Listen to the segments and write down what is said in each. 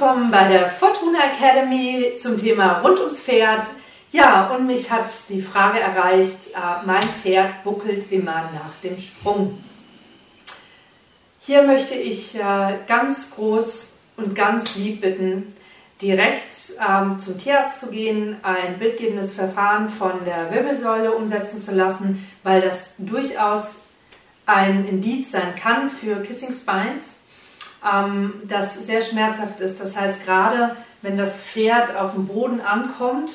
willkommen bei der Fortuna Academy zum Thema rund ums Pferd. Ja, und mich hat die Frage erreicht, äh, mein Pferd buckelt immer nach dem Sprung. Hier möchte ich äh, ganz groß und ganz lieb bitten, direkt ähm, zum Tierarzt zu gehen, ein bildgebendes Verfahren von der Wirbelsäule umsetzen zu lassen, weil das durchaus ein Indiz sein kann für Kissing Spines, ähm, das sehr schmerzhaft ist. Das heißt, gerade wenn das Pferd auf dem Boden ankommt,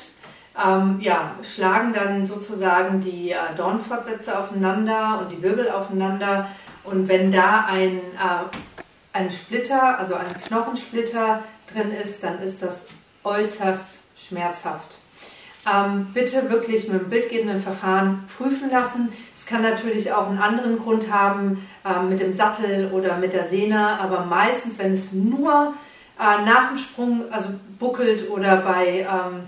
ähm, ja, schlagen dann sozusagen die äh, Dornfortsätze aufeinander und die Wirbel aufeinander. Und wenn da ein, äh, ein Splitter, also ein Knochensplitter drin ist, dann ist das äußerst schmerzhaft. Ähm, bitte wirklich mit dem bildgebenden Verfahren prüfen lassen. Es kann natürlich auch einen anderen Grund haben ähm, mit dem Sattel oder mit der Sehne, aber meistens, wenn es nur äh, nach dem Sprung also buckelt oder bei, ähm,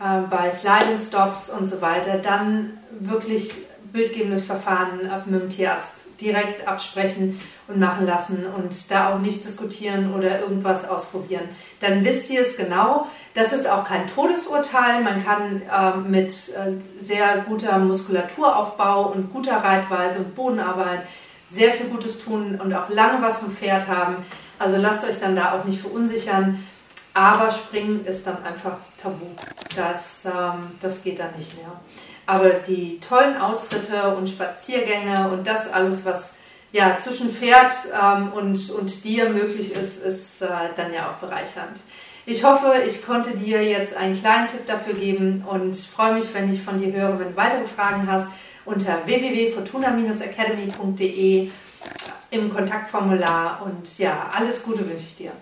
äh, bei Slide Stops und so weiter, dann wirklich bildgebendes Verfahren mit dem Tierarzt direkt absprechen und machen lassen und da auch nicht diskutieren oder irgendwas ausprobieren. Dann wisst ihr es genau. Das ist auch kein Todesurteil. Man kann äh, mit äh, sehr guter Muskulaturaufbau und guter Reitweise und Bodenarbeit sehr viel Gutes tun und auch lange was vom Pferd haben. Also lasst euch dann da auch nicht verunsichern. Aber Springen ist dann einfach tabu. Das, ähm, das geht dann nicht mehr. Aber die tollen Ausritte und Spaziergänge und das alles, was ja, zwischen Pferd ähm, und, und dir möglich ist, ist äh, dann ja auch bereichernd. Ich hoffe, ich konnte dir jetzt einen kleinen Tipp dafür geben und freue mich, wenn ich von dir höre, wenn du weitere Fragen hast, unter www.fortuna-academy.de im Kontaktformular. Und ja, alles Gute wünsche ich dir.